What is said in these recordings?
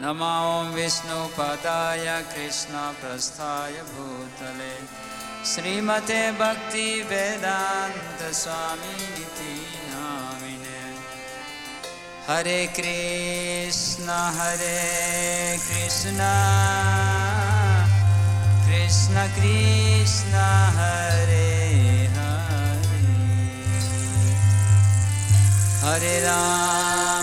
नमा विष्णुपदाय कृष्णप्रस्थाय भूतले। श्रीमते भक्तिवेदान्तस्वामिनिति नामिने हरे कृष्ण हरे कृष्ण। कृष्ण कृष्ण हरे हरे। हरे राम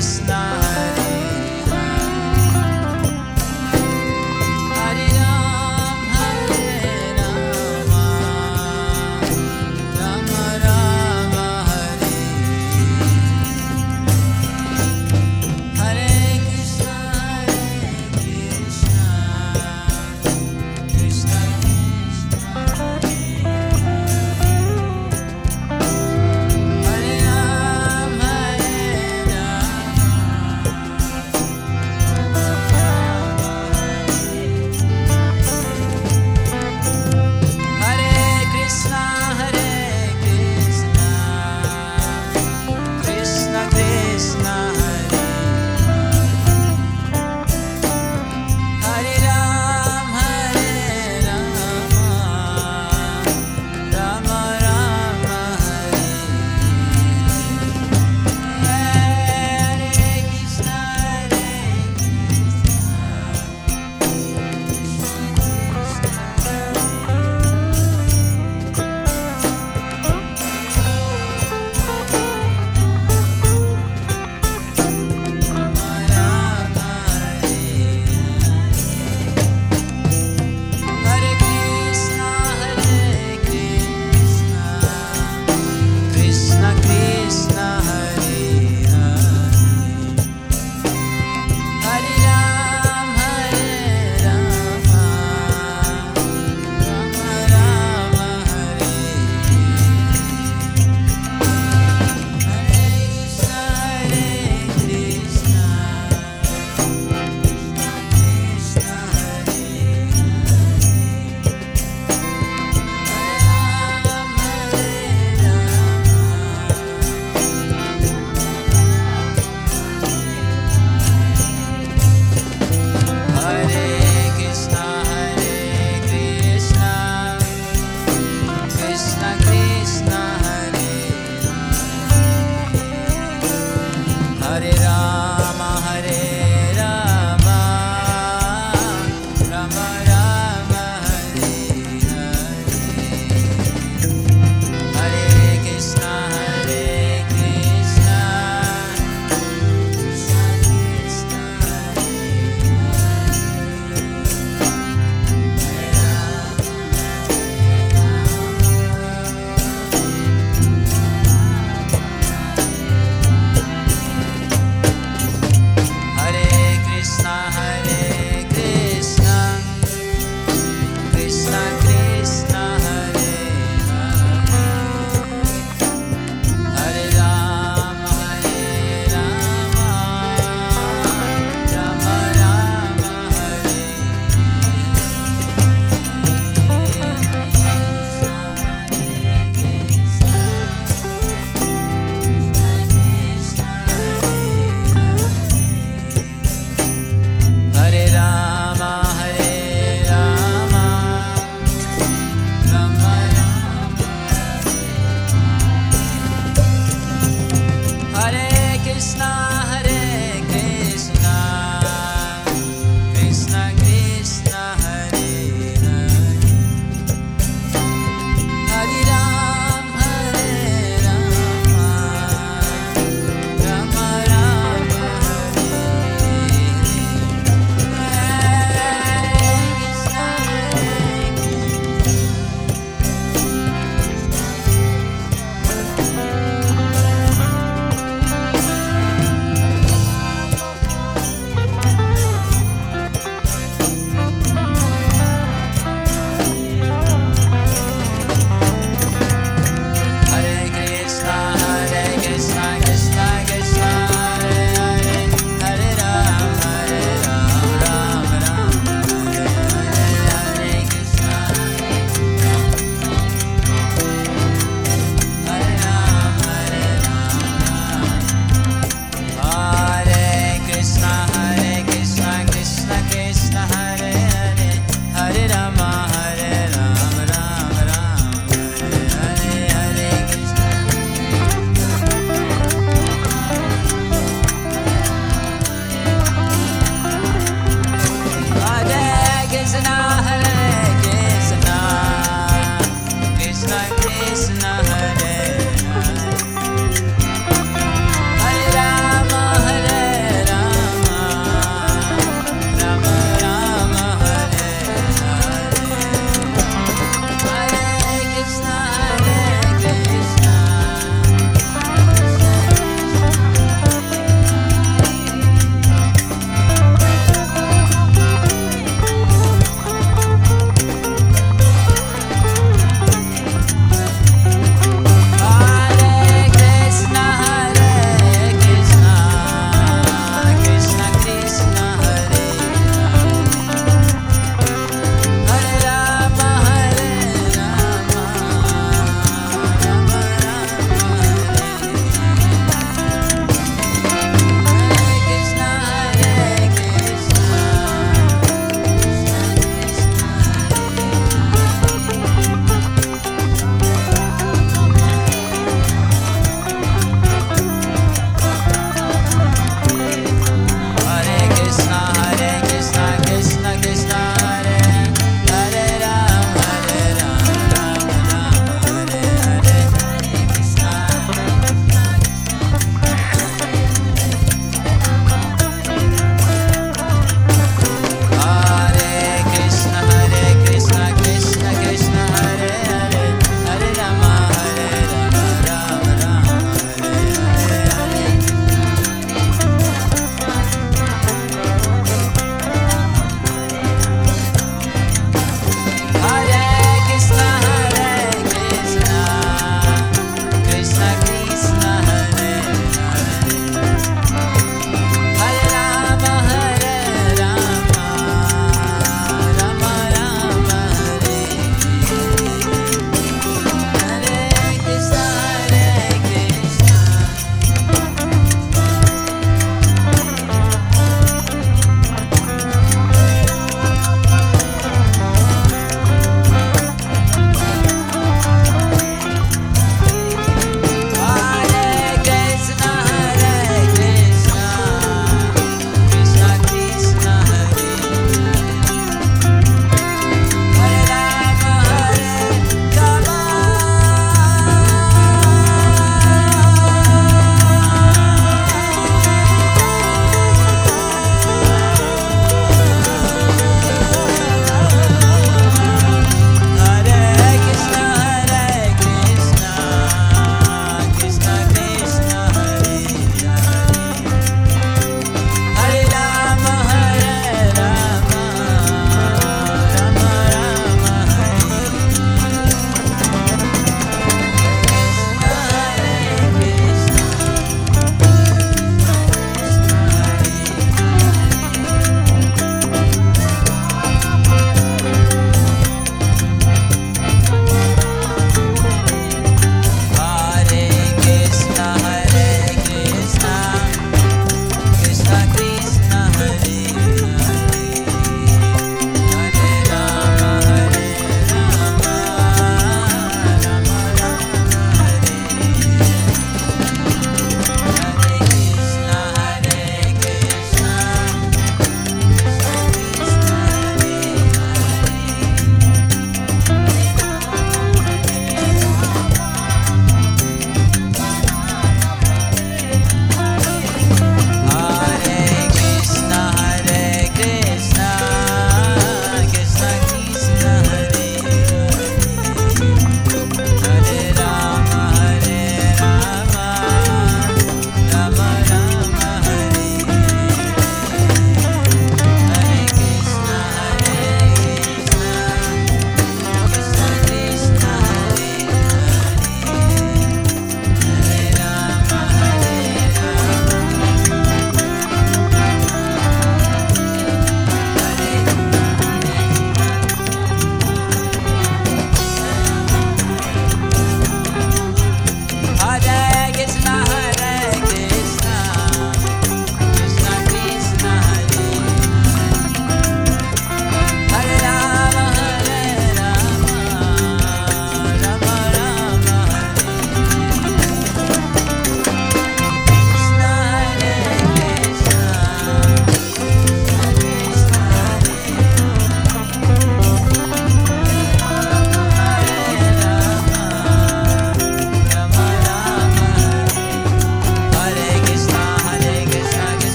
this.